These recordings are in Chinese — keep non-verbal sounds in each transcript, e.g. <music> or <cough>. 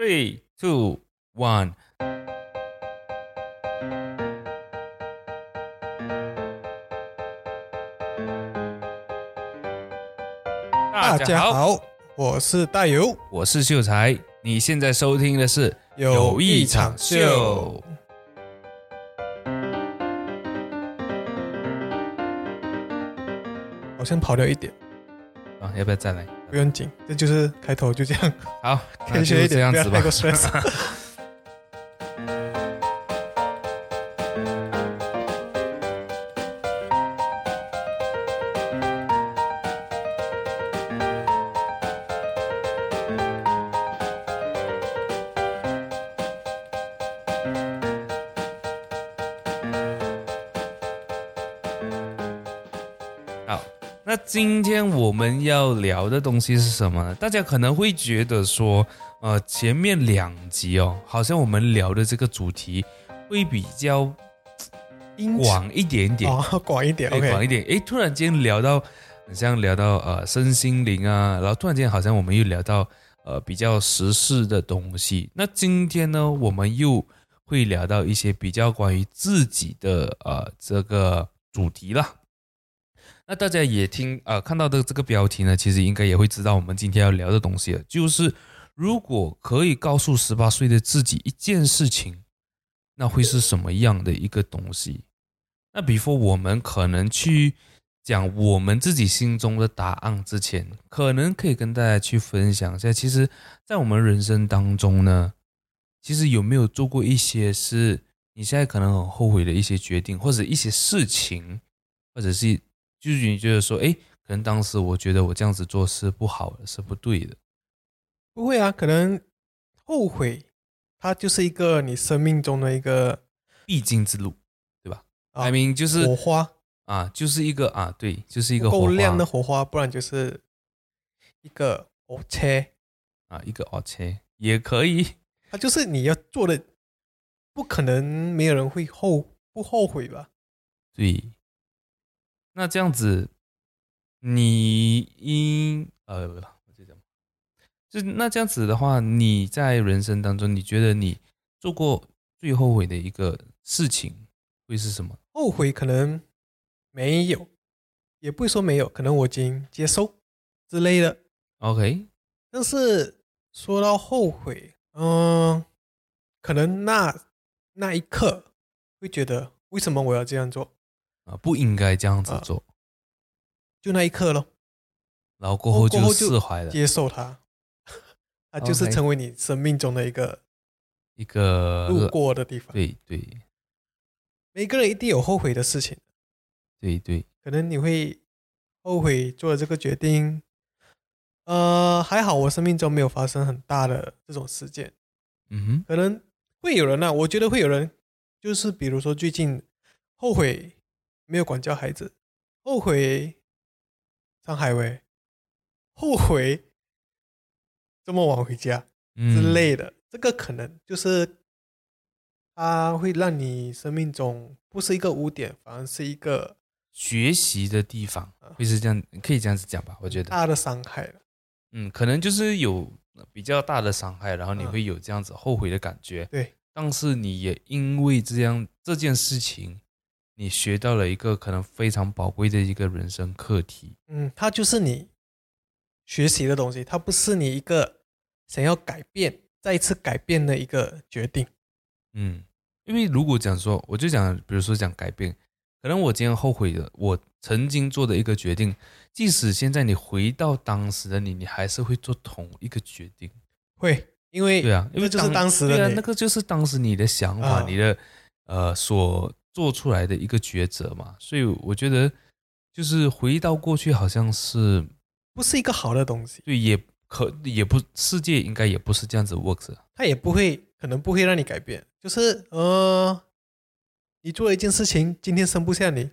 Three, two, one。大家，好，我是大友，我是秀才。你现在收听的是《有一场秀》。好像跑掉一点，啊，要不要再来？不用紧，这就是开头，就这样。好，开 <laughs> 学一点，不要 <laughs> 们要聊的东西是什么呢？大家可能会觉得说，呃，前面两集哦，好像我们聊的这个主题会比较广一点点，哦，广一点对，，OK，广一点。诶，突然间聊到，很像聊到呃身心灵啊，然后突然间好像我们又聊到呃比较时事的东西。那今天呢，我们又会聊到一些比较关于自己的呃这个主题啦。那大家也听呃看到的这个标题呢，其实应该也会知道我们今天要聊的东西了，就是如果可以告诉十八岁的自己一件事情，那会是什么样的一个东西？那 before 我们可能去讲我们自己心中的答案之前，可能可以跟大家去分享一下，其实，在我们人生当中呢，其实有没有做过一些是你现在可能很后悔的一些决定，或者一些事情，或者是就是你觉得说，哎，可能当时我觉得我这样子做是不好的，是不对的。不会啊，可能后悔，它就是一个你生命中的一个必经之路，对吧啊？I mean，就是火花，啊，就是一个啊，对，就是一个够亮的火花，不然就是一个火车，啊，一个哦车也可以。它就是你要做的，不可能没有人会后不后悔吧？对，那这样子，你应呃，不我就讲，就那这样子的话，你在人生当中，你觉得你做过最后悔的一个事情会是什么？后悔可能没有，也不会说没有，可能我已经接受之类的。OK，但是说到后悔，嗯，可能那那一刻会觉得为什么我要这样做？啊，不应该这样子啊。做，就那一刻咯，然后过后就过后就释怀了，接受它，它就是成为你生命中的一个一个路过的地方。对对。每个人一定有后悔的事情，对对，可能你会后悔做了这个决定。呃，还好我生命中没有发生很大的这种事件，嗯哼，可能会有人啊，我觉得会有人，就是比如说最近后悔没有管教孩子，后悔上海威，后悔这么晚回家嗯之类的，这个可能就是它会让你生命中不是一个污点，反而是一个学习的地方啊会是这样，可以这样子讲吧？我觉得，大的伤害了。嗯，可能就是有比较大的伤害，然后你嗯会有这样子后悔的感觉。对，但是你也因为这样这件事情，你学到了一个可能非常宝贵的一个人生课题。嗯，它就是你学习的东西，它不是你一个想要改变、再一次改变的一个决定。嗯，因为如果讲说，我就讲，比如说讲改变，可能我今天后悔的，我曾经做的一个决定，即使现在你回到当时的你，你还是会做同一个决定。会，因为对啊，因为那就是当时的对啊，那个就是当时你的想法，啊你的呃所做出来的一个抉择嘛。所以我觉得，就是回到过去，好像是不是一个好的东西，对，也可也不世界应该也不是这样子 works 的。它也不会，可能不会让你改变。就是呃，你做了一件事情，今天生不下你，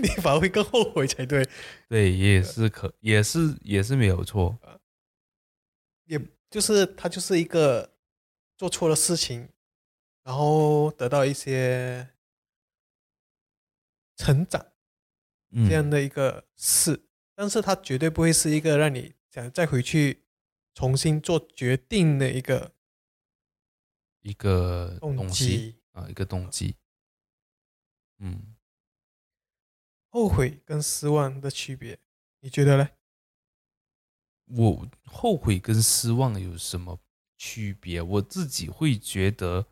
你反而会更后悔才对。对，也是可，也是也是没有错。也就是他就是一个做错了事情，然后得到一些成长嗯，这样的一个事，但是它绝对不会是一个让你想再回去重新做决定的一个一个动东西机。啊，一个动机。嗯，后悔跟失望的区别，你觉得呢？我后悔跟失望有什么区别？我自己会觉得，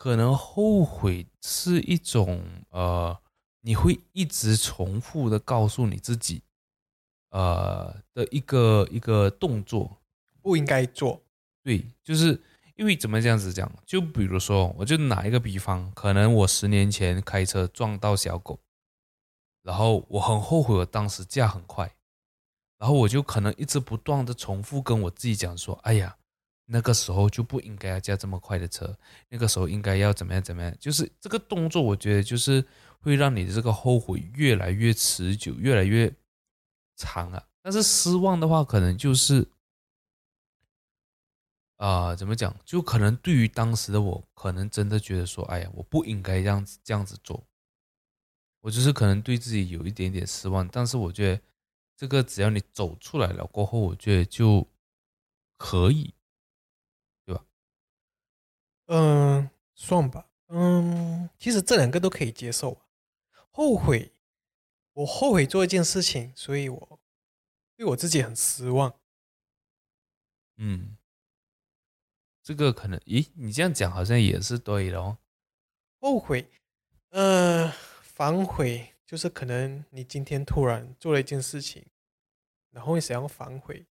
可能后悔是一种呃，你会一直重复的告诉你自己，呃的一个一个动作，不应该做，对，就是因为怎么这样子讲？就比如说，我就拿一个比方，可能我十年前开车撞到小狗，然后我很后悔，我当时驾很快，然后我就可能一直不断的重复跟我自己讲说，哎呀，那个时候就不应该要驾这么快的车，那个时候应该要怎么样怎么样，就是这个动作，我觉得就是会让你这个后悔越来越持久，越来越长啊。但是失望的话，可能就是。啊、怎么讲？就可能对于当时的我，可能真的觉得说，哎呀，我不应该这样子这样子做。我就是可能对自己有一点点失望，但是我觉得这个只要你走出来了过后，我觉得就可以。嗯，算吧，嗯，其实这两个都可以接受啊。后悔，我后悔做一件事情，所以我对我自己很失望。嗯，这个可能，咦，你这样讲好像也是对的哦。后悔，呃，反悔就是可能你今天突然做了一件事情，然后你想要反悔，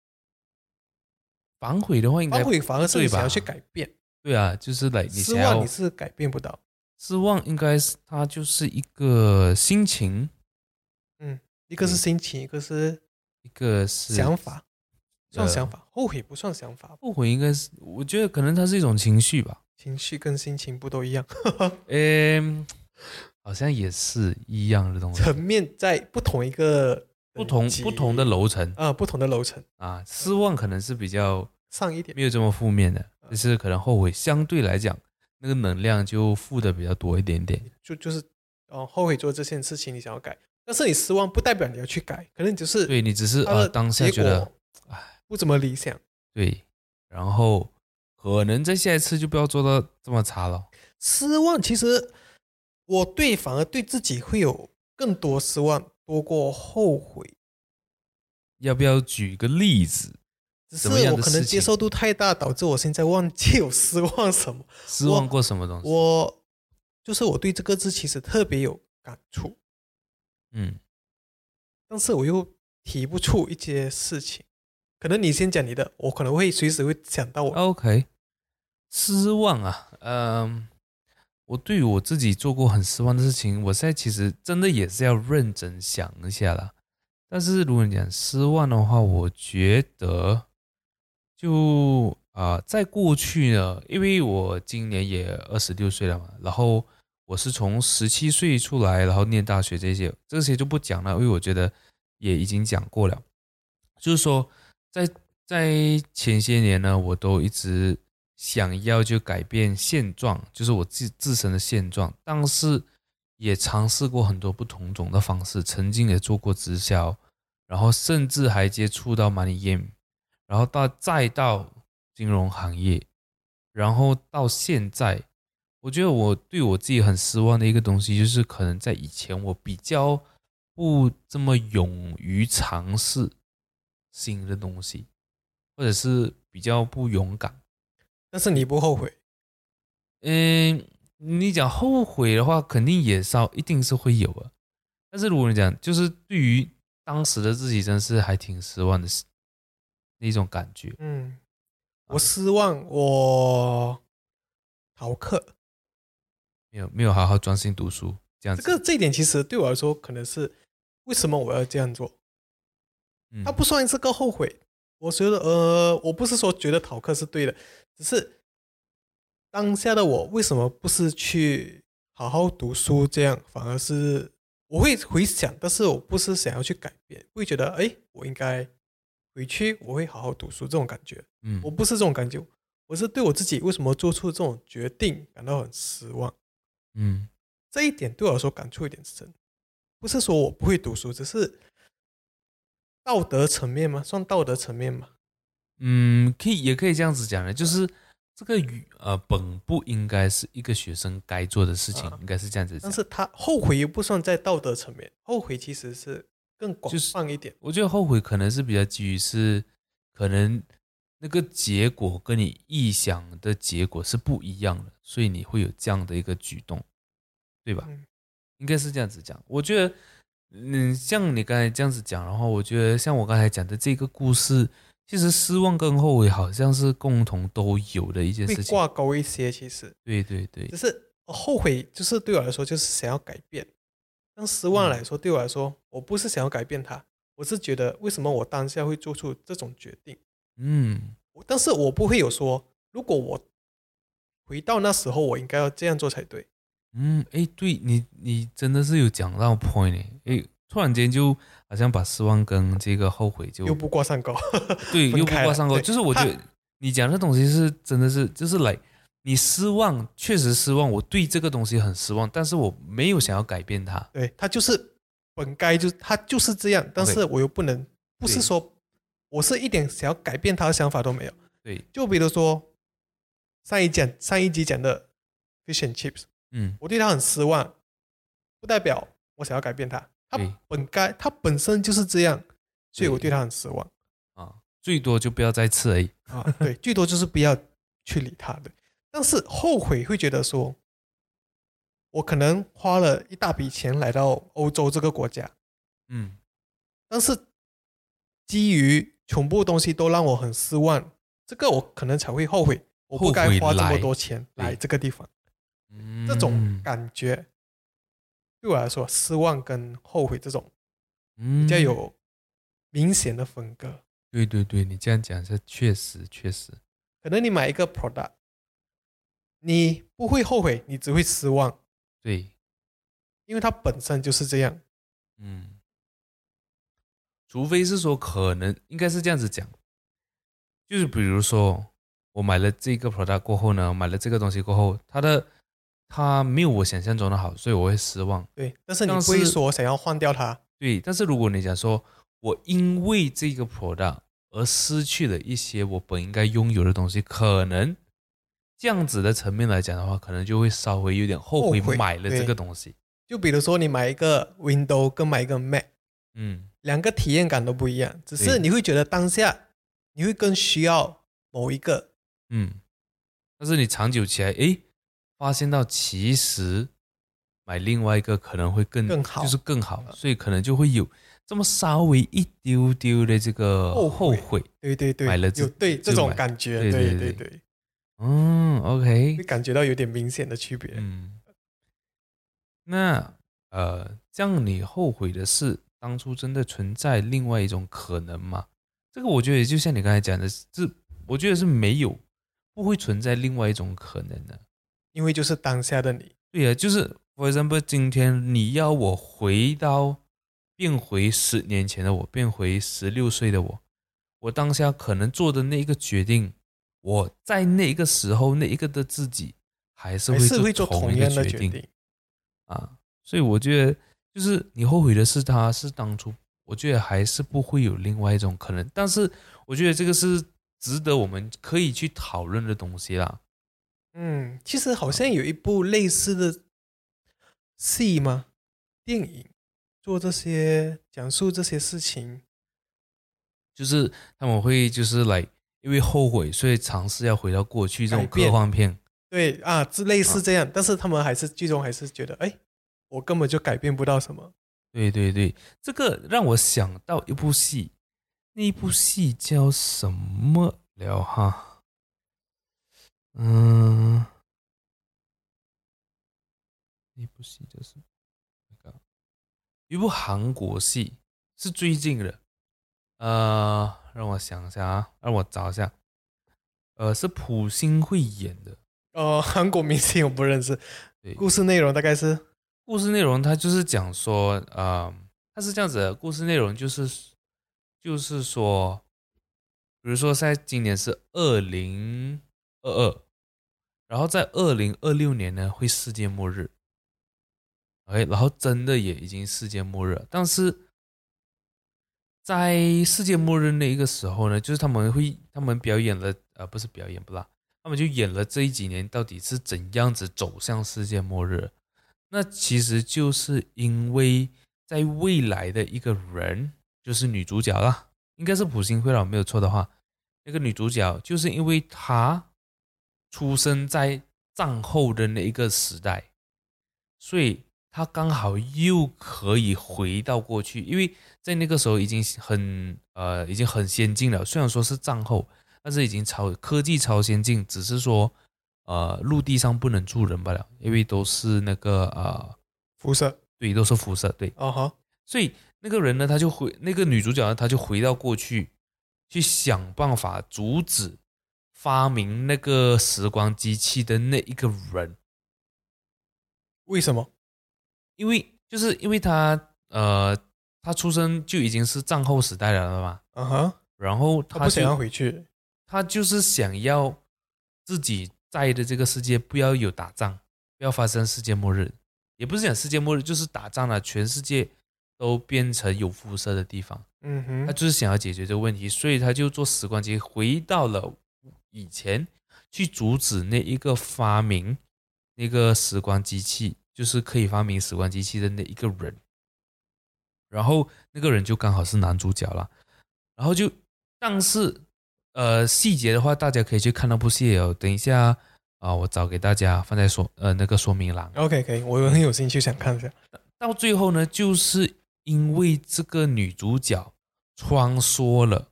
反悔的话，应该反悔反而是你想要去改变，对啊，就是来你失想要望你是改变不到。失望，应该是它就是一个心情，嗯，一个是心情，一个是一个是想法，算呃想法，后悔不算想法，后悔应该是，我觉得可能它是一种情绪吧。情绪跟心情不都一样？<laughs> 嗯，好像也是一样的东西，层面在不同一个不同不同的楼层啊、不同的楼层啊。失望可能是比较上一点没有这么负面的，就是可能后悔相对来讲那个能量就负的比较多一点点。就就是哦，后悔做这件事情，你想要改，但是你失望不代表你要去改，可能你只是对你只是呃当下结觉得哎不怎么理想。对，然后可能在下一次就不要做到这么差了。失望其实我对反而对自己会有更多失望，多过后悔。要不要举个例子？只是我可能接受度太大，导致我现在忘记有 <laughs> 失望什么。失望过什么东西？我就是我对这个字其实特别有感触，嗯，但是我又提不出一些事情。可能你先讲你的，我可能会随时会想到我。OK，失望啊，嗯、我对于我自己做过很失望的事情，我现在其实真的也是要认真想一下啦。但是如果你讲失望的话，我觉得就啊、在过去呢，因为我今年也二十六岁了嘛，然后我是从十七岁出来，然后念大学这些，这些就不讲了，因为我觉得也已经讲过了。就是说，在在前些年呢，我都一直想要就改变现状，就是我自自身的现状，但是也尝试过很多不同种的方式，曾经也做过直销，然后甚至还接触到 money game，然后到再到金融行业，然后到现在，我觉得我对我自己很失望的一个东西，就是可能在以前我比较不这么勇于尝试新的东西，或者是比较不勇敢。但是你不后悔，嗯，你讲后悔的话，肯定也是一定是会有的。但是如果你讲，就是对于当时的自己，真是还挺失望的那种感觉。嗯，啊我失望，我逃课。没有没有好好专心读书，这样子。这个这一点其实对我来说，可能是为什么我要这样做。嗯它不算是个后悔。我觉得，呃，我不是说觉得逃课是对的，只是当下的我为什么不是去好好读书，这样反而是我会回想，但是我不是想要去改变，会觉得，哎，我应该回去，我会好好读书这种感觉。嗯我不是这种感觉，我是对我自己为什么做出这种决定感到很失望。嗯这一点对我来说感触有点深，不是说我不会读书，只是道德层面吗，算道德层面吗。嗯，可以也可以这样子讲的，就是这个语呃本不应该是一个学生该做的事情，啊应该是这样子但。是他后悔又不算在道德层面，后悔其实是更广就是泛一点。我觉得后悔可能是比较基于是可能那个结果跟你臆想的结果是不一样的，所以你会有这样的一个举动，对吧？嗯应该是这样子讲。我觉得，嗯，像你刚才这样子讲，的话我觉得像我刚才讲的这个故事，其实失望跟后悔好像是共同都有的一件事情。挂钩一些，其实对对对只，是后悔，就是对我来说就是想要改变。但失望来说，对我来说，我不是想要改变它，我是觉得为什么我当下会做出这种决定。嗯但是我不会有说，如果我回到那时候，我应该要这样做才对。嗯，哎，对你你真的是有讲到 point 哎，诶突然间就好像把失望跟这个后悔就又不挂上钩，对，<laughs> 又不挂上钩。就是我觉得你讲的东西是真的是，就是来你失望，确实失望，我对这个东西很失望，但是我没有想要改变它。对它就是本该就它就是这样，但是我又不能，不是说我是一点想要改变他的想法都没有。对，就比如说上一讲上一集讲的 fish and chips，嗯，我对他很失望，不代表我想要改变他，他本该他本身就是这样，所以我对对他很失望啊，最多就不要再吃而已。啊。对，最多就是不要去理他的，但是后悔会觉得说，我可能花了一大笔钱来到欧洲这个国家，嗯。但是基于全部东西都让我很失望，这个我可能才会后悔，我不该花这么多钱来这个地方。嗯，这种感觉对我来说，失望跟后悔这种比比较有明显的分割。对对对，你这样讲是确实确实，可能你买一个 product，你不会后悔，你只会失望，对，因为它本身就是这样。嗯，除非是说可能应该是这样子讲，就是比如说我买了这个 product 过后呢，买了这个东西过后，它的它没有我想象中的好，所以我会失望。对，但是你不会说想要换掉它。对，但是如果你讲说我因为这个 product 而失去了一些我本应该拥有的东西，可能这样子的层面来讲的话，可能就会稍微有点后悔买了这个东西。就比如说你买一个 Window 跟买一个 Mac，嗯，两个体验感都不一样，只是你会觉得当下你会更需要某一个。嗯，但是你长久起来，诶，发现到其实买另外一个可能会更更好就是更好，所以可能就会有这么稍微一丢丢的这个后悔后悔。对对对，买了就有对这种感觉，对对对对对，嗯，OK，会感觉到有点明显的区别。嗯，那呃，这样你后悔的是当初真的存在另外一种可能吗？这个我觉得就像你刚才讲的，是我觉得是没有，不会存在另外一种可能的。因为就是当下的你，对呀、就是 for example，今天你要我回到变回十年前的我，变回十六岁的我，我当下可能做的那一个决定，我在那一个时候那一个的自己，还是会做同一个同样的决定决定。啊。所以我觉得，就是你后悔的是他是当初，我觉得还是不会有另外一种可能。但是我觉得这个是值得我们可以去讨论的东西啦。嗯，其实好像有一部类似的戏吗？电影做这些讲述这些事情，就是他们会就是来因为后悔，所以尝试要回到过去这种科幻片。对啊，之类似啊这样，但是他们还是最终还是觉得，哎，我根本就改变不到什么。对对对，这个让我想到一部戏，那一部戏叫什么了哈？嗯，那部戏就是那个一部韩国戏，是最近的。呃，让我想一下啊，让我找一下。呃，是朴信惠演的。呃，韩国明星我不认识，对，故事内容大概是故事内容它就是讲说，呃，它是这样子的，故事内容就是就是说，比如说在今年是二零二二，然后在二零二六年呢会世界末日，哎，然后真的也已经世界末日了，但是在世界末日那一个时候呢，就是他们会他们表演了，呃，不是表演不啦，他们就演了这一几年到底是怎样子走向世界末日。那其实就是因为在未来的一个人，就是女主角啦，应该是普星会了，没有错的话，那个女主角就是因为她出生在战后的那一个时代，所以她刚好又可以回到过去，因为在那个时候已经很呃已经很先进了，虽然说是战后，但是已经超科技超先进，只是说。呃，陆地上不能住人罢了，因为都是那个呃辐射，对，都是辐射，对，啊哈，所以那个人呢，他就回那个女主角呢，她就回到过去，去想办法阻止发明那个时光机器的那一个人。为什么？因为就是因为他呃，他出生就已经是战后时代了嘛，嗯哼，然后他不想要回去，他就是想要自己。在的这个世界不要有打仗，不要发生世界末日，也不是讲世界末日，就是打仗了，全世界都变成有辐射的地方。嗯哼，他就是想要解决这个问题，所以他就坐时光机回到了以前，去阻止那一个发明那个时光机器，就是可以发明时光机器的那一个人。然后那个人就刚好是男主角了，然后就但是。呃，细节的话，大家可以去看那部戏哦。等一下啊，我找给大家放在说呃那个说明栏。OK，可以，我很有兴趣想看一下。到最后呢，就是因为这个女主角穿梭了，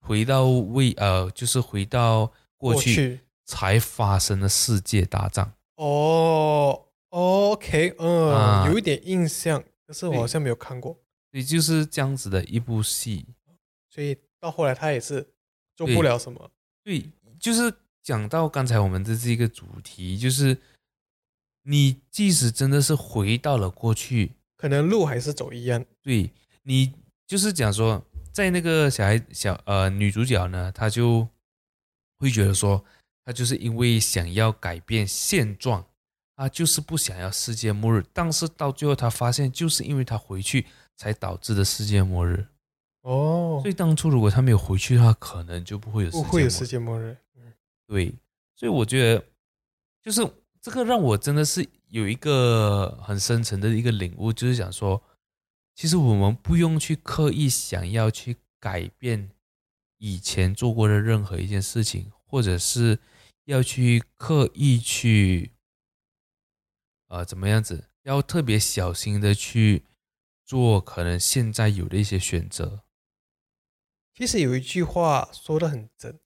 回到未呃，就是回到过去才发生的世界大战。哦，OK，嗯，有一点印象，可是我好像没有看过。也就是这样子的一部戏，所以到后来他也是。做不了什么，对，就是讲到刚才我们的这个主题，就是你即使真的是回到了过去，可能路还是走一样。对你就是讲说，在那个小孩小呃女主角呢，她就会觉得说，她就是因为想要改变现状，她就是不想要世界末日，但是到最后他发现，就是因为他回去才导致的世界末日。哦，所以当初如果他没有回去的话，可能就不会有不会有世界末日。嗯，对，所以我觉得就是这个让我真的是有一个很深层的一个领悟，就是想说，其实我们不用去刻意想要去改变以前做过的任何一件事情，或者是要去刻意去呃怎么样子，要特别小心的去做可能现在有的一些选择。其实有一句话说的很真，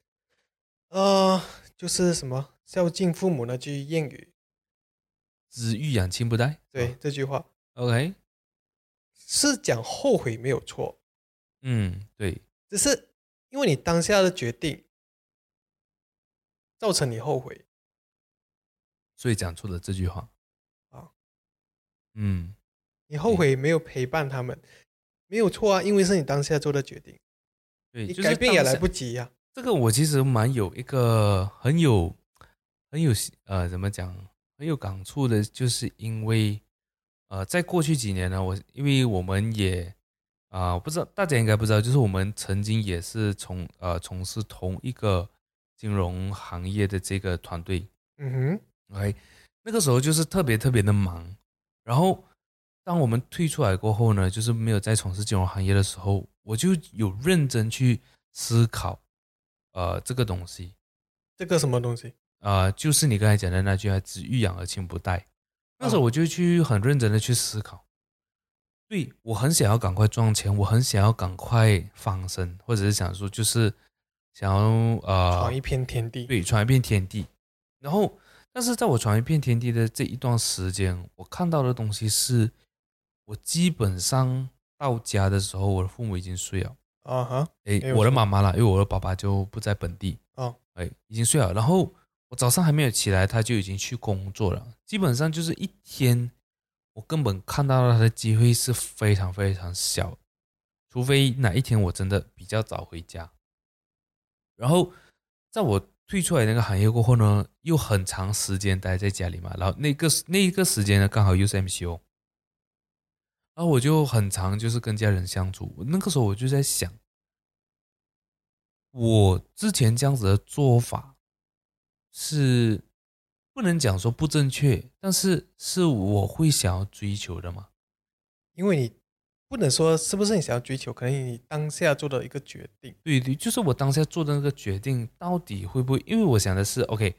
呃，就是什么孝敬父母那句谚语，“子欲养亲不待”。对，这句话，OK，是讲后悔没有错。嗯，对，只是因为你当下的决定造成你后悔，所以讲出了这句话。啊，嗯，你后悔没有陪伴他们，没有错啊，因为是你当下做的决定。对，你改变也来不及呀。这个我其实蛮有一个很有很有呃，怎么讲很有感触的，就是因为呃，在过去几年呢，我因为我们也啊，不知道大家应该不知道，就是我们曾经也是从呃从事同一个金融行业的这个团队。嗯哼，OK，那个时候就是特别特别的忙，然后当我们退出来过后呢，就是没有再从事金融行业的时候。我就有认真去思考，呃，这个东西，这个什么东西呃？就是你刚才讲的那句“子欲养而亲不待”。那时候我就去很认真的去思考，对我很想要赶快赚钱，我很想要赶快翻身，或者是想说就是想要呃闯一片天地，对，闯一片天地。然后，但是在我闯一片天地的这一段时间，我看到的东西是，我基本上。到家的时候，我的父母已经睡了。啊哈，哎，我的妈妈了，因为我的爸爸就不在本地。哦，哎，已经睡了。然后我早上还没有起来，他就已经去工作了。基本上就是一天，我根本看到他的机会是非常非常小，除非哪一天我真的比较早回家。然后在我退出来那个行业过后呢，又很长时间待在家里嘛。然后那个那一个时间呢，刚好又是 MCO。然后我就很长就是跟家人相处，那个时候我就在想，我之前这样子的做法是不能讲说不正确，但是是我会想要追求的嘛？因为你不能说是不是你想要追求，可能你当下做的一个决定。对对，就是我当下做的那个决定，到底会不会？因为我想的是，OK，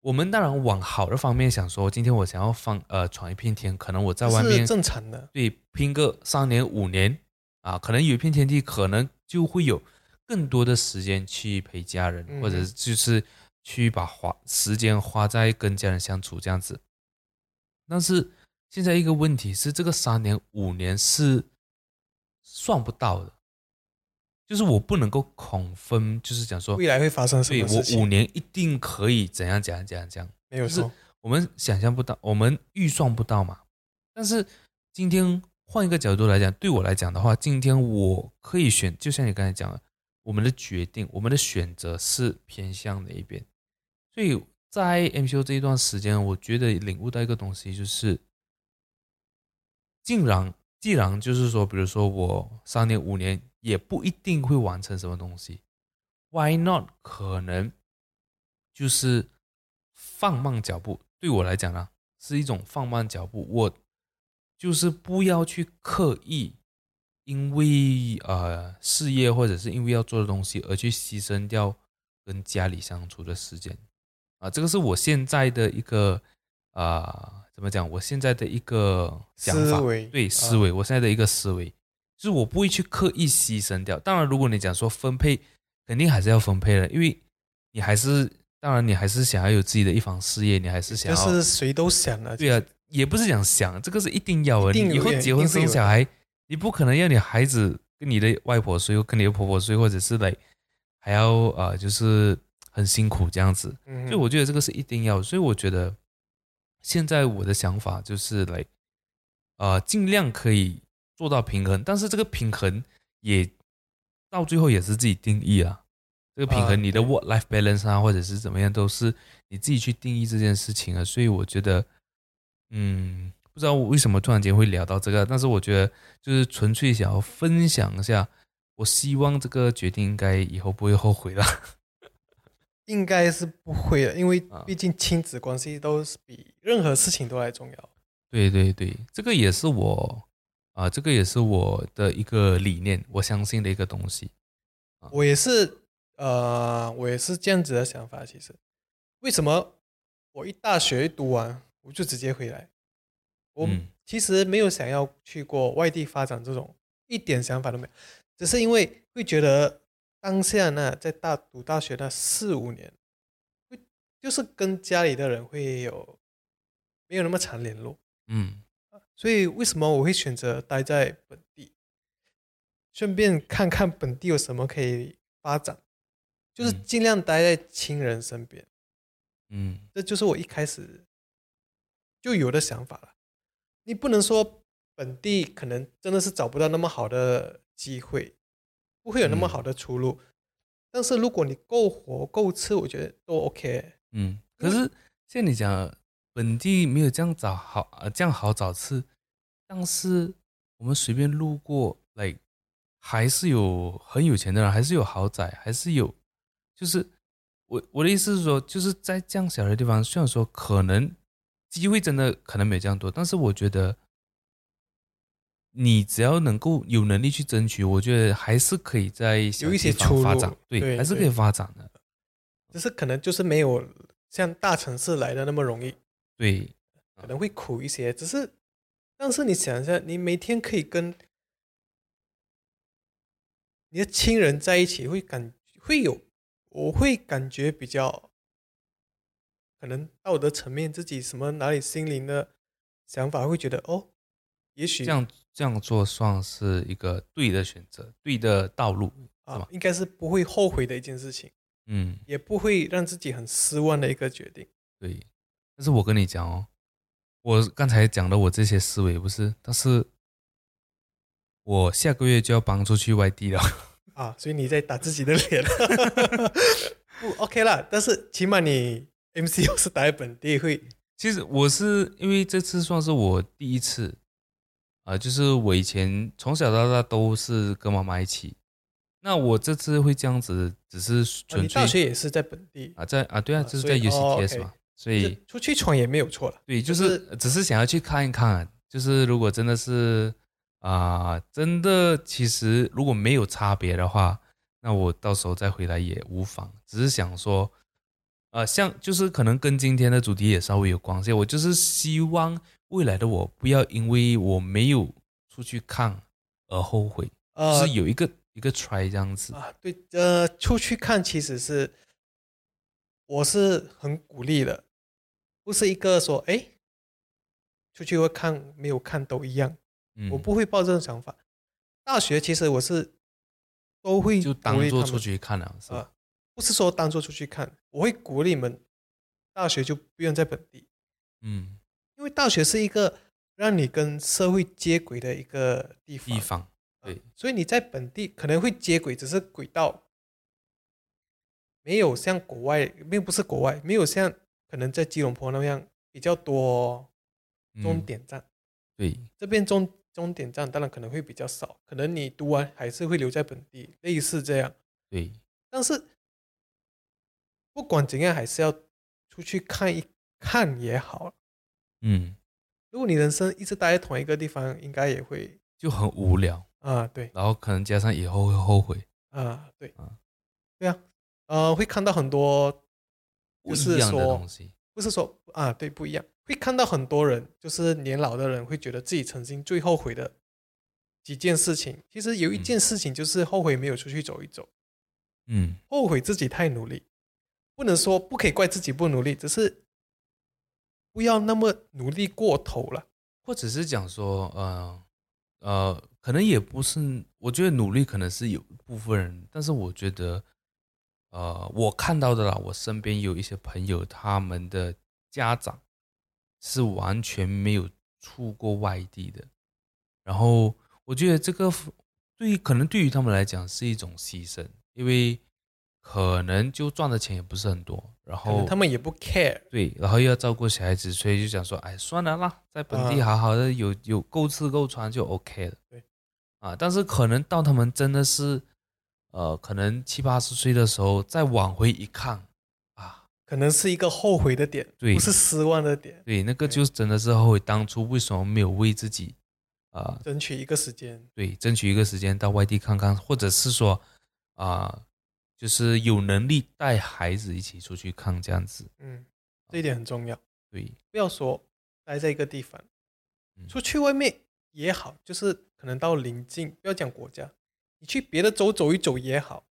我们当然往好的方面想说，今天我想要放呃闯一片天，可能我在外面正常的，对，拼个三年五年啊，可能有一片天地，可能就会有更多的时间去陪家人，或者就是去把花时间花在跟家人相处这样子。但是现在一个问题是，这个三年五年是算不到的，就是我不能够恐分，就是讲说未来会发生什么事情。我五年一定可以怎样怎样怎样怎样，没有错。我们想象不到，我们预算不到嘛。但是今天换一个角度来讲，对我来讲的话，今天我可以选，就像你刚才讲的，我们的决定，我们的选择是偏向哪一边。所以在 MCO 这一段时间，我觉得领悟到一个东西，就是。竟然，既然就是说，比如说我三年五年也不一定会完成什么东西，Why not？可能就是放慢脚步。对我来讲呢，是一种放慢脚步。我就是不要去刻意，因为呃事业或者是因为要做的东西而去牺牲掉跟家里相处的时间啊。这个是我现在的一个啊。怎么讲？我现在的一个想法，对思维，我现在的一个思维，就是我不会去刻意牺牲掉。当然，如果你讲说分配，肯定还是要分配的，因为你还是，当然你还是想要有自己的一方事业，你还是想要。就是谁都想啊。对啊，也不是讲想，这个是一定要的。你以后结婚生小孩，你不可能要你孩子跟你的外婆睡，跟你的婆婆睡，或者是来还要啊，就是很辛苦这样子。所以我觉得这个是一定要。所以我觉得。现在我的想法就是来，呃，尽量可以做到平衡，但是这个平衡也到最后也是自己定义啊。这个平衡，你的 work life balance 啊，或者是怎么样，都是你自己去定义这件事情啊。所以我觉得，嗯，不知道为什么突然间会聊到这个，但是我觉得就是纯粹想要分享一下，我希望这个决定应该以后不会后悔了。应该是不会的，因为毕竟亲子关系都是比任何事情都来重要。对对对，这个也是我啊，这个也是我的一个理念，我相信的一个东西。我也是，呃，我也是这样子的想法。其实，为什么我一大学读完我就直接回来？我其实没有想要去过外地发展，这种一点想法都没有，只是因为会觉得。当下呢，在大读大学那四五年，会就是跟家里的人会有没有那么常联络，嗯，所以为什么我会选择待在本地，顺便看看本地有什么可以发展，就是尽量待在亲人身边，嗯，这就是我一开始就有的想法了。你不能说本地可能真的是找不到那么好的机会。不会有那么好的出路，但是如果你够活够吃，我觉得都 OK。嗯，可是像你讲，本地没有这样找好，呃，这样好找吃，但是我们随便路过，来还是有很有钱的人，还是有豪宅，还是有，就是我我的意思是说，就是在这样小的地方，虽然说可能机会真的可能没这样多，但是我觉得。你只要能够有能力去争取，我觉得还是可以在有一些出发展，对，还是可以发展的。只是可能就是没有像大城市来的那么容易，对，可能会苦一些。只是，但是你想一下，你每天可以跟你的亲人在一起，会感会有，我会感觉比较，可能道德层面自己什么哪里心灵的想法会觉得哦。也许这样这样做算是一个对的选择，对的道路啊，应该是不会后悔的一件事情，嗯，也不会让自己很失望的一个决定。对，但是我跟你讲哦，我刚才讲的我这些思维不是，但是我下个月就要搬出去外地了 <laughs> 啊，所以你在打自己的脸，<laughs> 不 OK 啦，但是起码你 MCO 是待在本地会，其实我是因为这次算是我第一次。啊、就是我以前从小到大都是跟妈妈一起，那我这次会这样子，只是啊你纯粹大学也是在本地，啊，在啊，对啊，啊就是在所以哦 UCTS，OK 嘛，所以就出去闯也没有错了。对，就就是是只是想要去看一看，就是如果真的是啊、真的其实如果没有差别的话，那我到时候再回来也无妨。只是想说，呃，像就是可能跟今天的主题也稍微有关系，我就是希望未来的我不要因为我没有出去看而后悔，是有一个一个 try 这样子。啊，对，呃，出去看其实是我是很鼓励的，不是一个说哎，出去会看没有看都一样，嗯，我不会抱这种想法。大学其实我是都会就当做出去看了，是吧？啊，不是说当做出去看，我会鼓励你们大学就不用在本地，嗯，因为大学是一个让你跟社会接轨的一个地方。地方啊对所以你在本地可能会接轨，只是轨道没有像国外，并不是国外，没有像可能在吉隆坡那样比较多终嗯点站。对，这边终终点站当然可能会比较少，可能你读完还是会留在本地，类似这样。对，但是不管怎样，还是要出去看一看也好。嗯，如果你人生一直待在同一个地方，应该也会就很无聊。啊，对。然后可能加上以后会后悔，啊，对。啊，对啊，呃，会看到很多，不是说。不是说啊，对，不一样，会看到很多人，就是年老的人会觉得自己曾经最后悔的几件事情，其实有一嗯。件事情就是后悔没有出去走一走，嗯，后悔自己太努力，不能说不可以怪自己不努力，只是不要那么努力过头了。或者是讲说，呃呃，可能也不是，我觉得努力可能是有部分人，但是我觉得，呃，我看到的啦，我身边有一些朋友，他们的家长是完全没有出过外地的，然后我觉得这个对于可能对于他们来讲是一种牺牲，因为可能就赚的钱也不是很多，然后他们也不 care，对，然后又要照顾小孩子，所以就想说，哎，算了啦，在本地啊好好的有有够吃够穿就 OK 了。对，啊，但是可能到他们真的是，呃，可能七八十岁的时候再往回一看，啊，可能是一个后悔的点，对。不是失望的点，对，那个对。就真的是后悔当初为什么没有为自己，啊、争取一个时间。对，争取一个时间到外地看看，或者是说，啊、就是有能力带孩子一起出去看这样子。嗯，这一点很重要。对，不要说待在一个地方，嗯出去外面也好，就是可能到邻近，不要讲国家，你去别的州走一走也好，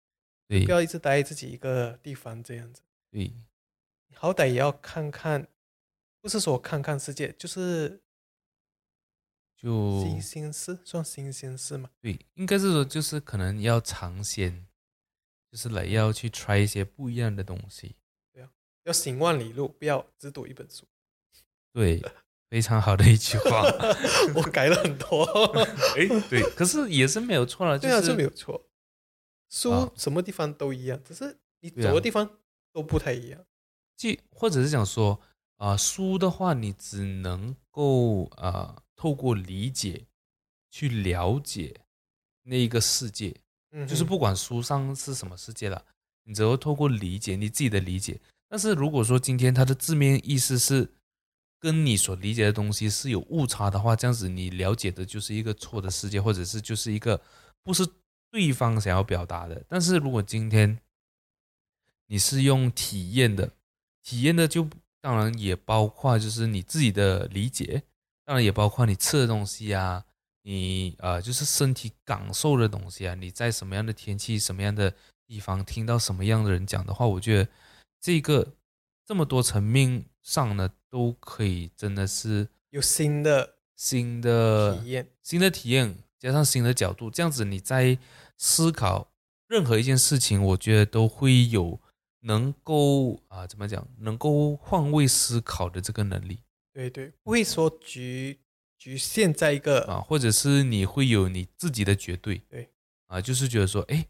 对不，要一直待在自己一个地方这样子。对，你好歹也要看看，不是说看看世界，就是就新鲜事，算新鲜事嘛？对，应该是说就是可能要尝鲜，就是来要去 try 一些不一样的东西。要行万里路，不要只读一本书。对，非常好的一句话。<laughs> <laughs> 我改了很多，哎，对，可是也是没有错了，就对啊，是这没有错。书啊什么地方都一样，只是你走的地方都不太一样。即或者是讲说，啊、书的话，你只能够啊、透过理解去了解那一个世界，嗯，就是不管书上是什么世界了，你只要透过理解你自己的理解。但是如果说今天它的字面意思是跟你所理解的东西是有误差的话，这样子你了解的就是一个错的世界，或者是就是一个不是对方想要表达的。但是如果今天你是用体验的，体验的就当然也包括就是你自己的理解，当然也包括你吃的东西啊，你呃就是身体感受的东西啊，你在什么样的天气、什么样的地方听到什么样的人讲的话，我觉得这个这么多层面上呢，都可以真的是有新的新的体验。新的体验，加上新的角度，这样子你在思考任何一件事情，我觉得都会有能够啊怎么讲，能够换位思考的这个能力对对，不会说局局限在一个啊，或者是你会有你自己的绝对，对啊，就是觉得说，哎，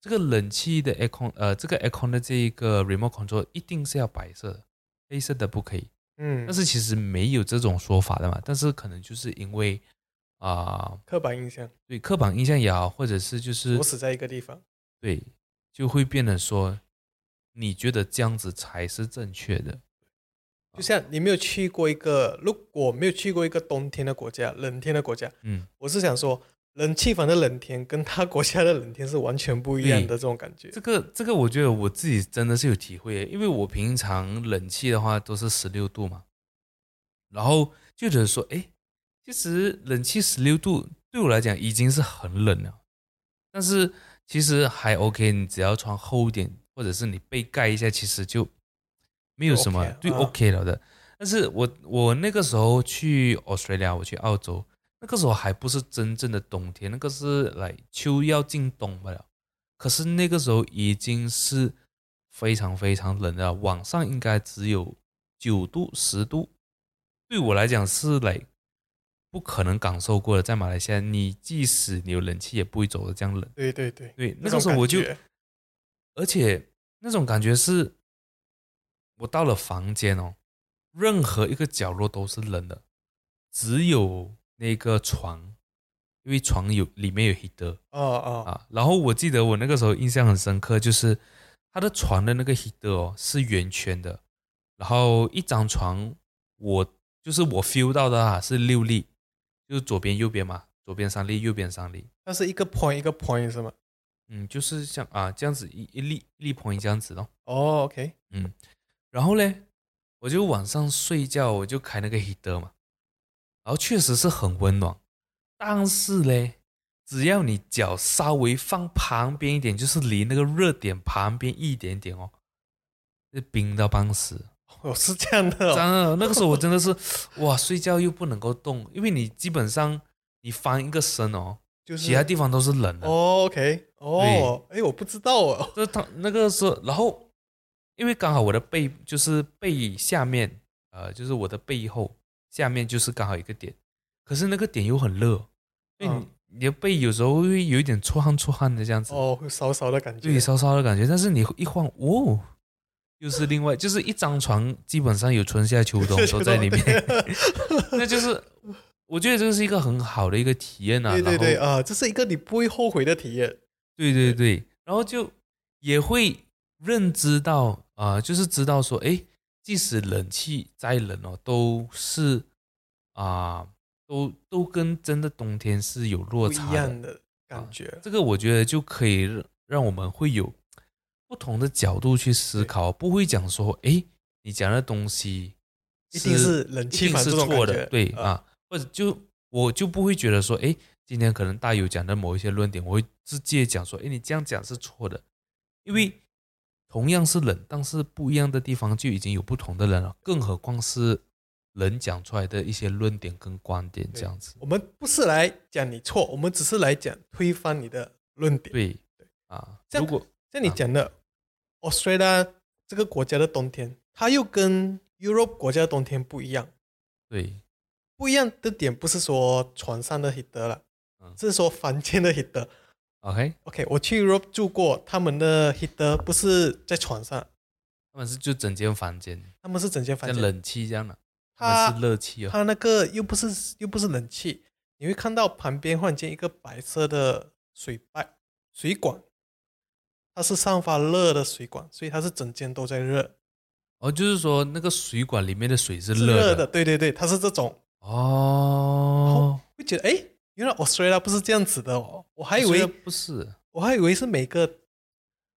这个冷气的 aircon 呃，这个 aircon 的这一个 remote control 一定是要白色的，黑色的不可以。嗯，但是其实没有这种说法的嘛，但是可能就是因为啊、刻板印象对刻板印象也好，或者是就是我死在一个地方。对，就会变得说，你觉得这样子才是正确的。就像你没有去过一个，如果没有去过一个冬天的国家、冷天的国家，嗯，我是想说，冷气房的冷天跟他国家的冷天是完全不一样的这种感觉。这个这个，我觉得我自己真的是有体会，因为我平常冷气的话都是十六度嘛，然后就觉得说，哎，其实冷气十六度对我来讲已经是很冷了，但是其实还 OK，你只要穿厚一点，或者是你被盖一下，其实就没有什么对啊 OK 了的。但是我我那个时候去 Australia，我去澳洲，那个时候还不是真正的冬天，那个是来秋要进冬不了。可是那个时候已经是非常非常冷了，晚上应该只有九度十度，对我来讲是来不可能感受过的。在马来西亚，你即使你有冷气，也不会走的这样冷。对对对，对，那个时候我就而且那种感觉是，我到了房间哦，任何一个角落都是冷的，只有那个床，因为床有里面有 heater 哦哦，啊。然后我记得我那个时候印象很深刻，就是他的床的那个 heater 哦是圆圈的，然后一张床我就是我 feel 到的啊是六粒，就是左边右边嘛，左边三粒，右边三粒。那是一个 point 一个 point 是吗？嗯，就是像啊这样子一一粒一粒 point 这样子咯。哦，OK，然后嘞，我就晚上睡觉我就开那个 heater 嘛，然后确实是很温暖，但是嘞，只要你脚稍微放旁边一点，就是离那个热点旁边一点点哦，就冰到半死。哦，是这样的真哦，的，那个时候我真的是 <laughs> 哇，睡觉又不能够动，因为你基本上你翻一个身哦，就是其他地方都是冷的。哦，OK，哦，哎，我不知道哦，这他那个时候，然后因为刚好我的背就是背下面，呃，就是我的背后下面就是刚好一个点，可是那个点又很热，所以你、的背有时候会有一点出汗出汗的这样子，哦，会烧烧的感觉，对，烧烧的感觉。但是你一晃，哦，又是另外，就是一张床基本上有春夏秋冬 <laughs> 都在里面，<laughs> 那就是我觉得这是一个很好的一个体验啊。对对对啊，这是一个你不会后悔的体验。对对对，然后就也会认知到啊、就是知道说，哎，即使冷气再冷哦，都是啊、都都跟真的冬天是有落差的。一样的感觉。这个我觉得就可以让让我们会有不同的角度去思考，不会讲说，哎，你讲的东西一定是冷气是错的，对啊，或者就我就不会觉得说，哎，今天可能大友讲的某一些论点，我会直接讲说，哎，你这样讲是错的，因为同样是冷，但是不一样的地方就已经有不同的人了，更何况是人讲出来的一些论点跟观点这样子，我们不是来讲你错，我们只是来讲推翻你的论点。对啊，如果像你讲的，Australia 这个国家的冬天，它又跟 Europe 国家的冬天不一样。对不一样的点不是说床上的 heater 了，嗯是说房间的 heater。OK，OK，我去 Europe 住过，他们的 heater 不是在床上，他们是就整间房间。他们是整间房间。像冷气这样的，他它们是热气哦，它那个又不是又不是冷气，你会看到旁边忽然间一个白色的水拜水管，它是散发热的水管，所以它是整间都在热，哦，就是说那个水管里面的水是是热的。热的。对对对，它是这种，哦，会觉得哎，原来 Australia 不是这样子的哦，我还以为不是我还以为是每个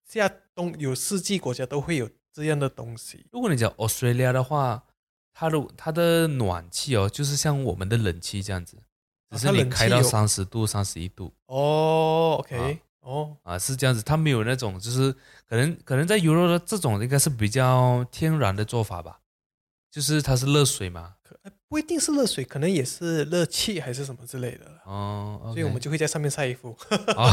夏冬有四季国家都会有这样的东西。如果你讲 Australia 的话，它的它的暖气哦，就是像我们的冷气这样子，只是你开到三十度、三十一度哦，OK，哦，啊，是这样子。它没有那种就是可能可能在 Euro 的这种应该是比较天然的做法吧，就是它是热水嘛。不一定是热水，可能也是热气还是什么之类的。哦，所以我们就会在上面晒衣服，啊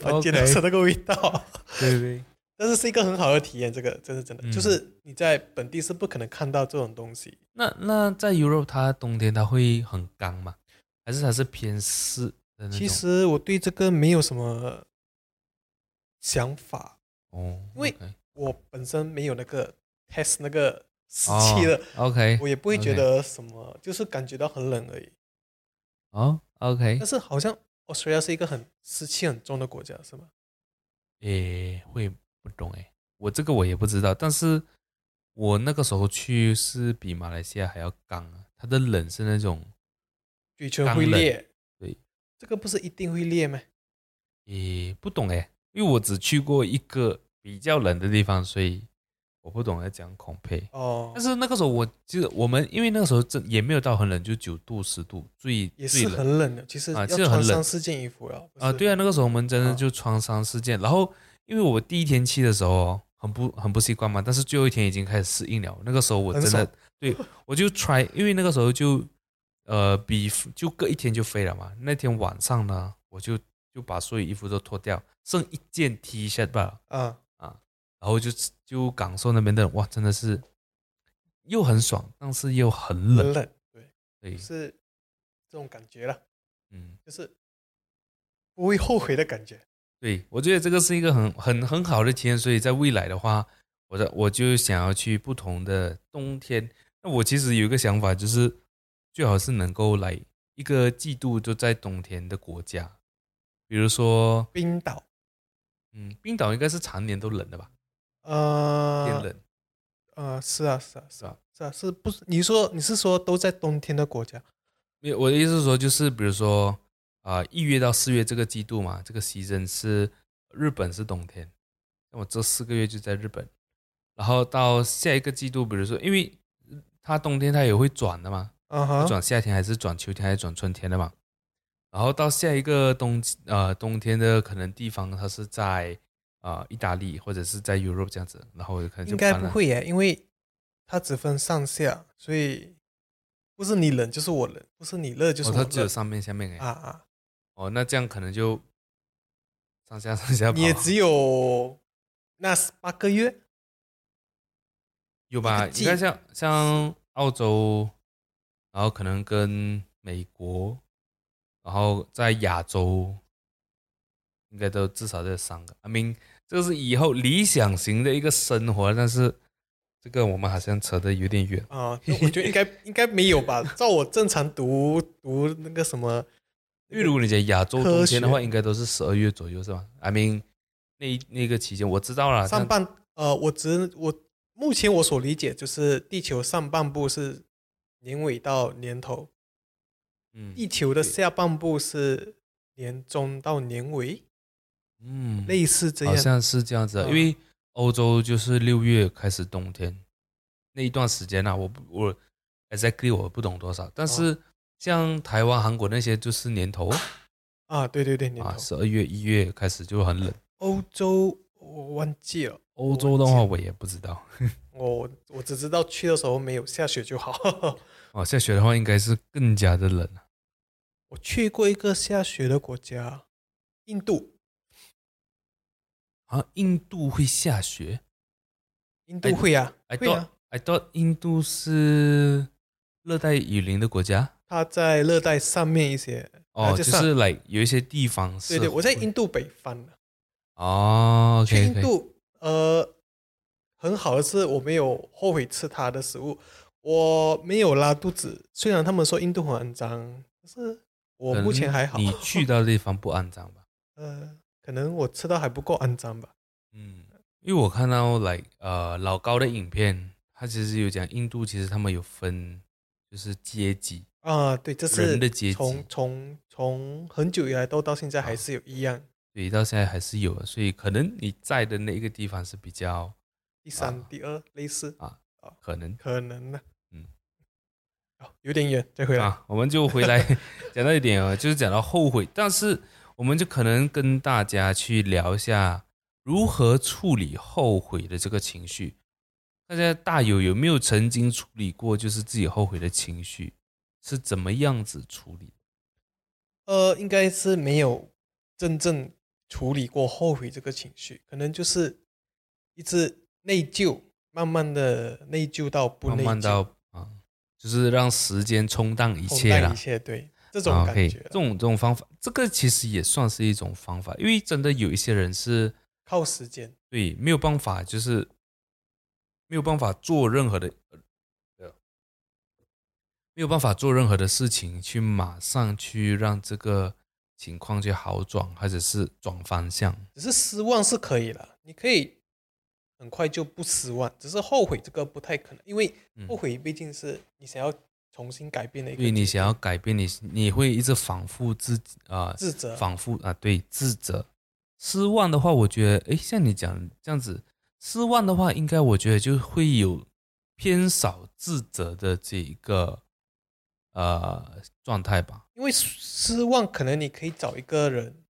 房间都是那个味道。对对但是是一个很好的体验，这个这是真的，嗯就是你在本地是不可能看到这种东西。那那在 Europe，它冬天它会很干吗？还是它是偏湿的那种？其实我对这个没有什么想法，哦，因为我本身没有那个 test 那个湿气的，哦 OK，我也不会觉得什么，就是感觉到很冷而已。哦，OK，但是好像 Australia 是一个很湿气很重的国家，是吗？诶，会不懂诶，我这个我也不知道，但是我那个时候去是比马来西亚还要刚啊，它的冷是那种嘴唇会裂，对，这个不是一定会裂吗？诶，不懂诶，因为我只去过一个比较冷的地方，所以我不懂在讲孔配。哦但，是那个时候我记得我们因为那个时候真也没有到很冷，就九度十度，最也是很冷的，其实啊要其实很冷四件衣服了。啊，对啊，那个时候我们真的啊就穿三四件。然后因为我第一天去的时候哦很不很不习惯嘛，但是最后一天已经开始适应了。那个时候我真的对我就 try，因为那个时候就呃比就隔一天就飞了嘛。那天晚上呢，我就就把所有衣服都脱掉，剩一件 T 恤罢了。啊，然后就就感受那边的哇，真的是又很爽，但是又很冷。很冷，对，对，是这种感觉了，嗯，就是不会后悔的感觉。对，我觉得这个是一个很很很好的体验。所以在未来的话，我的我就想要去不同的冬天。那我其实有一个想法，就是最好是能够来一个季度都在冬天的国家，比如说，冰岛，嗯，冰岛应该是常年都冷的吧，偏呃，冷呃，是啊，是啊，是啊？是啊，是不是？你说你是说都在冬天的国家？没有，我的意思是说，就是比如说啊，一、月到四月这个季度嘛，这个 season 是日本是冬天，那我这四个月就在日本，然后到下一个季度，比如说，因为它冬天它也会转的嘛，转夏天还是转秋天还是转春天的嘛，然后到下一个冬呃冬天的可能地方，它是在啊、意大利或者是在 Europe 这样子，然后可能就应该不会耶，因为它只分上下，所以不是你冷就是我冷，不是你热就是哦，我热。它只有上面下面哎，啊啊，哦，那这样可能就上下上下也只有 <laughs> 那八个月有吧？一个你看像像澳洲，然后可能跟美国，然后在亚洲，应该都至少这三个。I mean，这个是以后理想型的一个生活，但是这个我们好像扯得有点远。啊，我觉得应该 <laughs> 应该没有吧？照我正常读读那个什么，因为如果你讲亚洲科冬天的话，应该都是十二月左右是吧？I mean，那那个期间我知道了，上半呃，我只我目前我所理解就是地球上半部是年尾到年头，嗯地球的下半部是年中到年尾，嗯类似这样。好像是这样子、因为欧洲就是六月开始冬天那一段时间啊，我我 exactly 我不懂多少，但哦是像台湾、韩国那些就是年头啊，对对对，年啊，头。十二月、一月开始就很冷。欧洲我忘记了，欧洲的话我也不知道 <laughs> 我我只知道去的时候没有下雪就好。<laughs> 哦，下雪的话应该是更加的冷啊。我去过一个下雪的国家，印度，啊，印度会下雪印度会啊，？I 会 thought 啊，I thought 印度是热带雨林的国家它在热带上面一些。哦，就是来有一些地方是对对，我在印度北方的。哦去，OK 印度，呃，很好的是我没有后悔吃它的食物，我没有拉肚子。虽然他们说印度很肮脏，可是我目前还好。你去到的地方不肮脏吧？<laughs> 呃，可能我吃到还不够肮脏吧。嗯，因为我看到来呃老高的影片，他其实有讲印度其实他们有分就是阶级，啊，对，这是人的阶级从从从很久以来都到现在还啊是有一样。对，到现在还是有的，所以可能你在的那一个地方是比较第三、啊第二类似啊，可能可能呢。嗯，哦，有点远，再回来。啊，我们就回来 <laughs> 讲到一点啊，就是讲到后悔，但是我们就可能跟大家去聊一下如何处理后悔的这个情绪。大家大有有没有曾经处理过就是自己后悔的情绪，是怎么样子处理？呃，应该是没有真正处理过后悔这个情绪，可能就是一直内疚，慢慢的内疚到不内疚，慢慢到啊，就是让时间冲淡一切啦一。切，对这种啊感觉这种这种方法，这个其实也算是一种方法，因为真的有一些人是靠时间。对没有办法，就是没有办法做任何的，呃，没有办法做任何的事情去马上去让这个情况去好转，或者是转方向。只是失望是可以了，你可以很快就不失望，只是后悔这个不太可能，因为后悔毕竟是你想要重新改变的一个，对你想要改变，你你会一直反复自啊自责，反复啊对自责。失望的话，我觉得，哎，像你讲这样子，失望的话，应该我觉得就会有偏少自责的这一个呃状态吧。因为失望，可能你可以找一个人，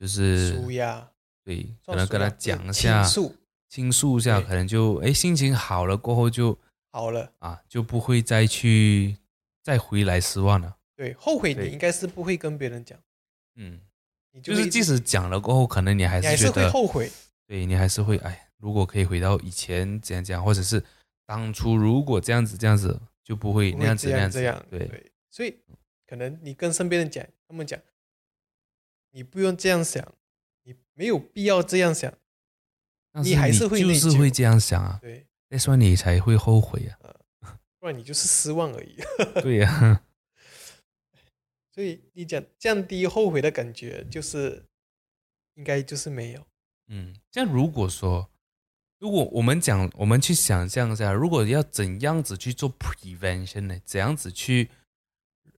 就是舒压，对，可能跟他讲一下，倾诉，倾诉一下，可能就哎心情好了过后就好了啊，就不会再去再回来失望了。对，后悔你应该是不会跟别人讲，嗯。就是即使讲了过后，可能你还是觉得后悔，对你还是会哎，如果可以回到以前怎样讲，或者是当初如果这样子这样子，就不会那样子那样子。对，所以可能你跟身边人讲，他们讲，你不用这样想，你没有必要这样想，你还是会就是会这样想啊。对，那所以你才会后悔啊，<laughs> 不然你就是失望而已。<laughs> 对呀。<laughs> 所以你讲降低后悔的感觉，就是应该就是没有。嗯，像如果说，如果我们讲，我们去想象一下，如果要怎样子去做 prevention 呢？怎样子去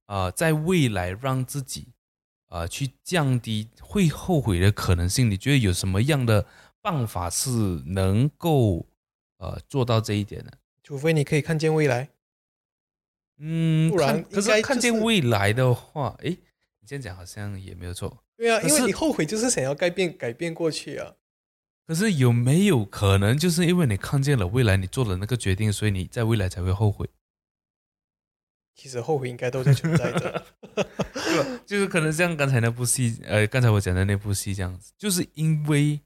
啊，在未来让自己啊去降低会后悔的可能性？你觉得有什么样的办法是能够呃做到这一点的？除非你可以看见未来。嗯，不然可是看见未来的话，哎，你这样讲好像也没有错。对啊，因为你后悔就是想要改变改变过去啊。可是有没有可能，就是因为你看见了未来，你做了那个决定，所以你在未来才会后悔？其实后悔应该都在存在着，<laughs> 就是可能像刚才那部戏，呃，刚才我讲的那部戏这样子，就是因为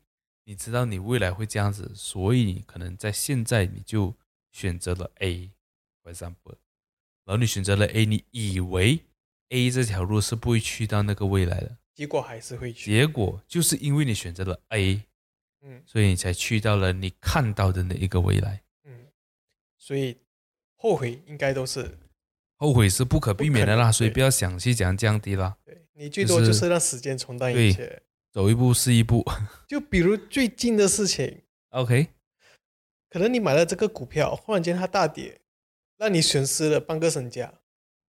你知道你未来会这样子，所以可能在现在你就选择了 A，for example。然后你选择了 A，你以为 A 这条路是不会去到那个未来的，结果还是会去。结果就是因为你选择了 A，嗯，所以你才去到了你看到的那一个未来。嗯，所以后悔应该都是后悔是不可避免的啦，所以不要想去讲降低啦。对你最多就是让时间冲淡一切，走一步是一步。<laughs> 就比如最近的事情，OK，可能你买了这个股票，忽然间它大跌。让你损失了半个身家，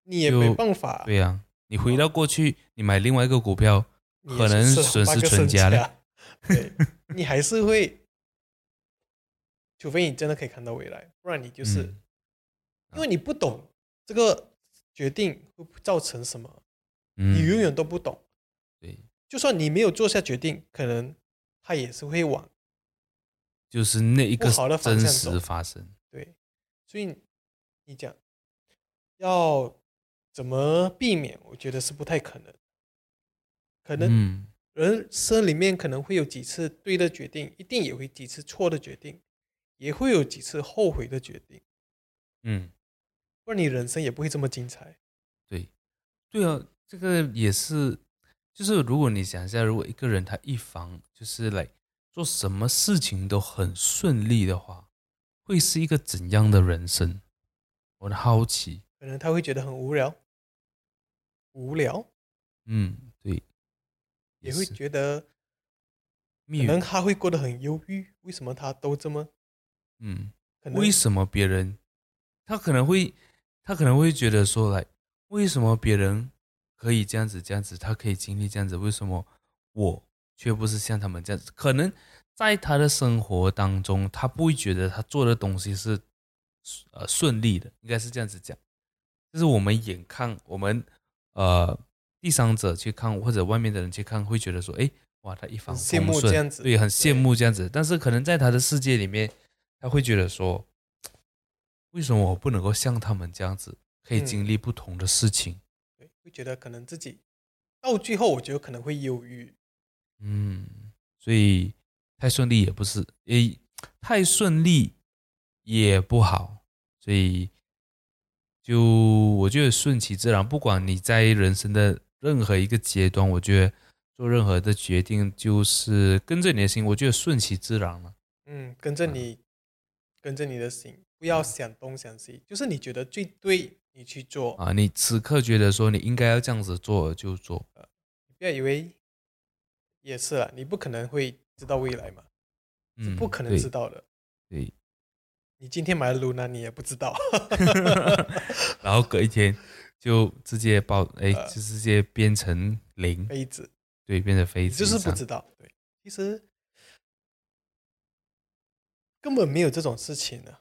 你也没办法。对呀，你回到过去，你买另外一个股票，可能损失全家了。<laughs> 对，你还是会，除非你真的可以看到未来，不然你就是，因为你不懂这个决定会造成什么，你永远都不懂。对，就算你没有做下决定，可能它也是会往，就是那一个好的真实发生。对，所以。你讲要怎么避免？我觉得是不太可能。可能人生里面可能会有几次对的决定，一定也会几次错的决定，也会有几次后悔的决定。嗯，不然你人生也不会这么精彩。对，对啊，这个也是。就是如果你想一下，如果一个人他一方就是来做什么事情都很顺利的话，会是一个怎样的人生？我的好奇，可能他会觉得很无聊，无聊，嗯，对，也会觉得，可能他会过得很忧郁。为什么他都这么，嗯，为什么别人，他可能会，他可能会觉得说，来，为什么别人可以这样子，这样子，他可以经历这样子，为什么我却不是像他们这样子？可能在他的生活当中，他不会觉得他做的东西是。呃，顺利的应该是这样子讲，就是我们眼看我们呃第三者去看或者外面的人去看，会觉得说，哎，哇，他一帆风顺，对，很羡慕这样子。但是可能在他的世界里面，他会觉得说，为什么我不能够像他们这样子，可以经历不同的事情？对，会觉得可能自己到最后，我觉得可能会忧郁。嗯，所以太顺利也不是，诶，太顺利。也不好，所以就我觉得顺其自然。不管你在人生的任何一个阶段，我觉得做任何的决定就是跟着你的心。我觉得顺其自然了。嗯，跟着你，跟着你的心，不要想东想西，就是你觉得最对、你去做，啊，你此刻觉得说你应该要这样子做就做，不要以为也是了，你不可能会知道未来嘛，是嗯，不可能知道的。对，你今天买了 Luna，你也不知道。<laughs> 然后隔一天就直接爆，哎，呃。就直接变成零，杯子。对，变成飞子就是不知道。对，其实根本没有这种事情的，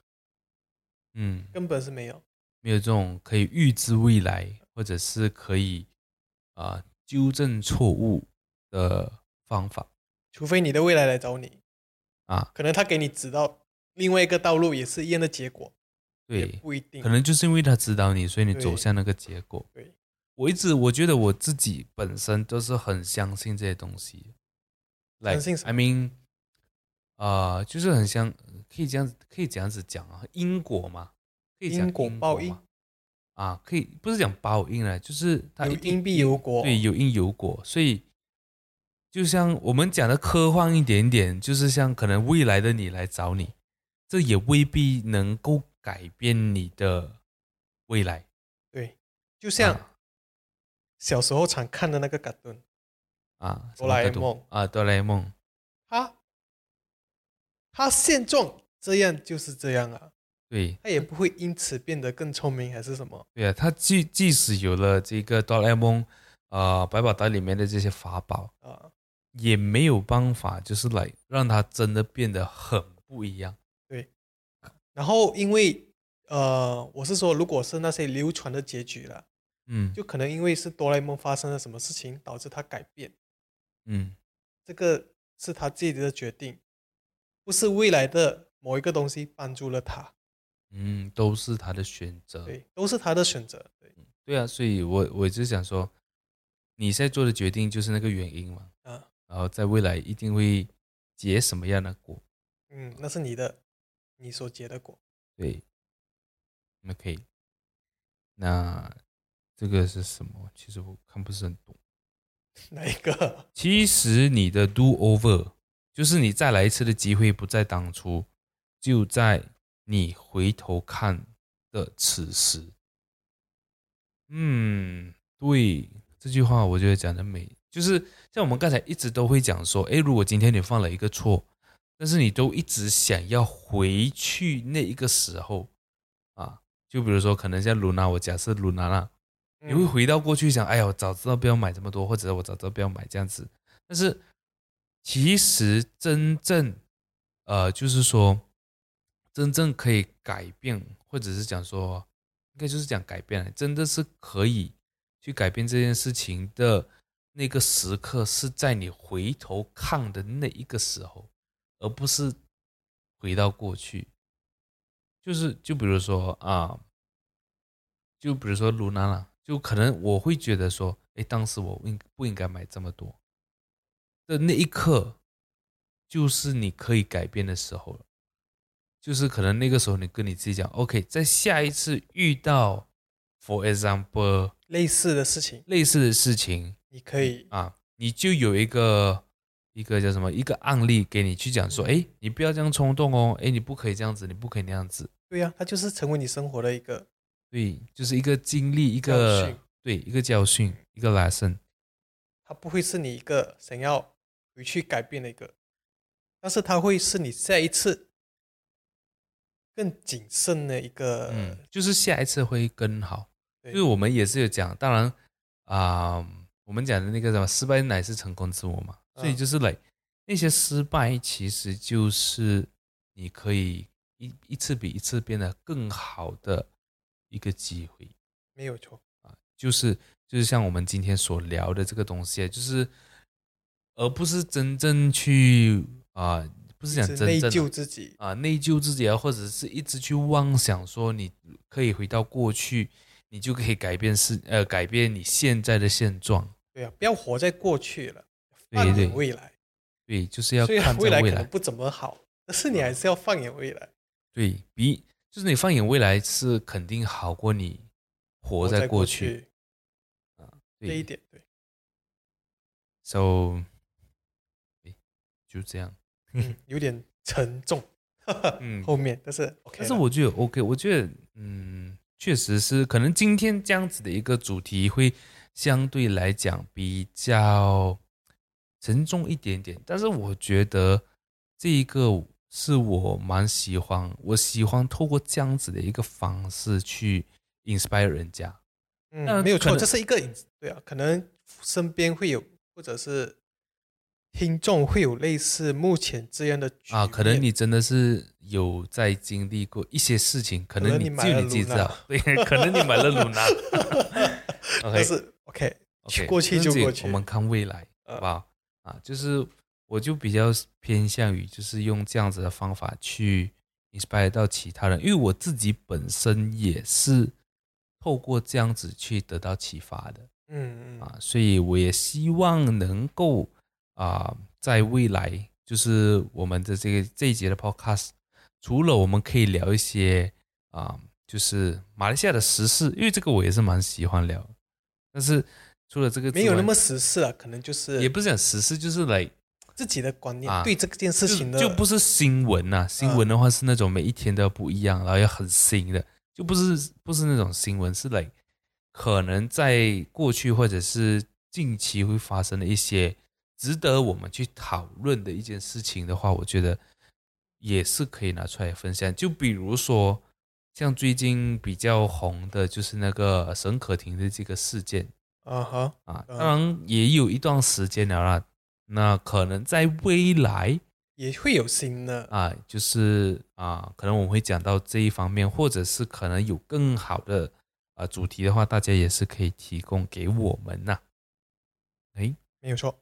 嗯，根本是没有。没有这种可以预知未来，或者是可以啊、纠正错误的方法。除非你的未来来找你，啊，可能他给你指到另外一个道路，也是一样的结果，对，不一定。可能就是因为他指导你，所以你走向那个结果。对，我一直我觉得我自己本身都是很相信这些东西，like 相信什么？I mean，啊，就是很像，可以这样子，可以这样子讲啊，因果嘛，可以讲因果报应。啊，可以不是讲报应了，就是它有因必有果。对，有因有果，所以就像我们讲的科幻一点点，就是像可能未来的你来找你，这也未必能够改变你的未来。对，就。像啊。小时候常看的那个卡顿，啊，哆啦 A 梦啊，哆啦 A 梦，他他现状这样就是这样啊，对。他也不会因此变得更聪明还是什么。对啊，他即即使有了这个哆啦 A 梦，呃，百宝袋里面的这些法宝，啊，也没有办法，就是来让他真的变得很不一样。对。然后因为呃，我是说，如果是那些流传的结局了，嗯，就可能因为是哆啦 A 梦发生了什么事情导致他改变，嗯。这个是他自己的决定，不是未来的某一个东西帮助了他，嗯，都是他的选择。对，都是他的选择，对，对啊，所以我我就想说，你现在做的决定就是那个原因嘛，啊，然后在未来一定会结什么样的果。嗯，那是你的，你所结的果，对那可以那这个是什么？其实我看不是很懂。<laughs> 哪一个？<laughs> 其实你的 do over 就是你再来一次的机会不在当初，就在你回头看的此时。嗯，对，这句话我觉得讲的美，就是像我们刚才一直都会讲说，诶，如果今天你犯了一个错，但是你都一直想要回去那一个时候啊，就比如说可能像鲁娜，我假设鲁娜啦，你会嗯回到过去想，哎呀，我早知道不要买这么多，或者我早知道不要买这样子。但是其实真正，呃，就是说，真正可以改变，或者是讲说，应该就是讲改变，真的是可以去改变这件事情的那个时刻，是在你回头看的那一个时候，而不是回到过去。就是就比如说啊，就比如说卢娜啦，就可能我会觉得说，哎，当时我应不应该买这么多的那一刻，就是你可以改变的时候了。就是可能那个时候你跟你自己讲，OK，在下一次遇到，for example 类似的事情，类似的事情你可以啊，你就有一个一个叫什么一个案例给你去讲说，嗯哎，你不要这样冲动哦，哎，你不可以这样子，你不可以那样子。对呀、它就是成为你生活的一个对，就是一个经历，一教个训对一个教训，一个 lesson。它不会是你一个想要回去改变的一个，但是它会是你下一次更谨慎的一个，嗯，就是下一次会更好。对就是我们也是有讲，当然啊、我们讲的那个什么失败乃是成功之母嘛，所以嗯就是来那些失败其实就是你可以一一次比一次变得更好的一个机会。没有错，就是就是像我们今天所聊的这个东西，就是而不是真正去啊、不是讲是内真正疚自己，啊内疚自己啊，或者是一直去妄想说你可以回到过去，你就可以改变是呃改变你现在的现状。对啊，不要活在过去了，对放眼未来。对，就是要看未来，可能不怎么好，但是你还是要放眼未来，对比就是你放眼未来是肯定好过你活在过去。啊这一点对，，so 对就这样。嗯，有点沉重，嗯 <laughs> 后面但是 OK，但是我觉得 OK，我觉得嗯，确实是可能今天这样子的一个主题会相对来讲比较沉重一点点，但是我觉得这一个是我蛮喜欢，我喜欢透过这样子的一个方式去 inspire 人家。嗯，没有错，这是一个对啊，可能身边会有，或者是听众会有类似目前这样的啊，可能你真的是有在经历过一些事情，可能只有你自己知道。<laughs> 对，可能你买了鲁娜。<laughs> 但，OK，是 OK，OK，过去就过去。我们看未来，呃好不好？啊，就是我就比较偏向于就是用这样子的方法去 inspire 到其他人，因为我自己本身也是透过这样子去得到启发的。嗯嗯。啊，所以我也希望能够啊，在未来就是我们的这个这一节的 podcast，除了我们可以聊一些啊，就是马来西亚的时事，因为这个我也是蛮喜欢聊，但是除了这个没有那么时事啊，可能就是也不是讲时事，就是来自己的观念、啊对这件事情的就就不是新闻呐、新闻的话是那种每一天都要不一样，然后要很新的，就不是不是那种新闻，是来可能在过去或者是近期会发生的一些值得我们去讨论的一件事情的话，我觉得也是可以拿出来分享。就比如说像最近比较红的就是那个沈可婷的这个事件，啊哈，啊，嗯当然也有一段时间了啦。那可能在未来也会有新的啊，就是啊，可能我们会讲到这一方面，或者是可能有更好的啊主题的话，大家也是可以提供给我们呐、哎，没有错。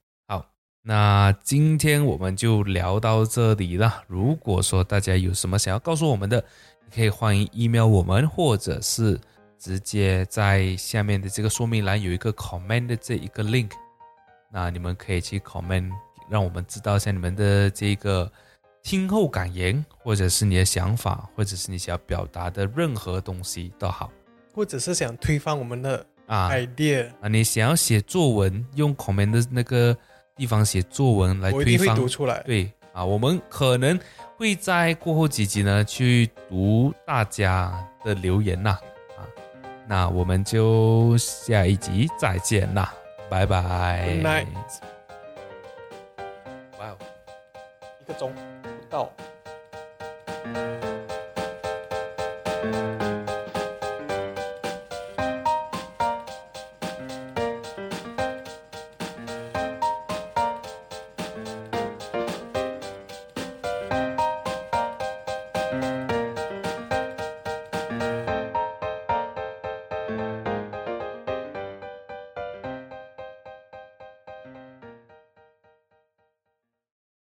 好，那今天我们就聊到这里了。如果说大家有什么想要告诉我们的，你可以欢迎 email 我们，或者是直接在下面的这个说明栏有一个 comment 的这一个 link，那你们可以去 comment，让我们知道一下你们的这个听后感言，或者是你的想法，或者是你想要表达的任何东西都好或者是想推翻我们的啊。idea，、啊，你想要写作文，用 comment 的那个地方写作文来推翻读出来。对啊，我们可能会在过后几集呢去读大家的留言呐啊，那我们就下一集再见啦，拜拜。Good night 哇哦。一个钟不到。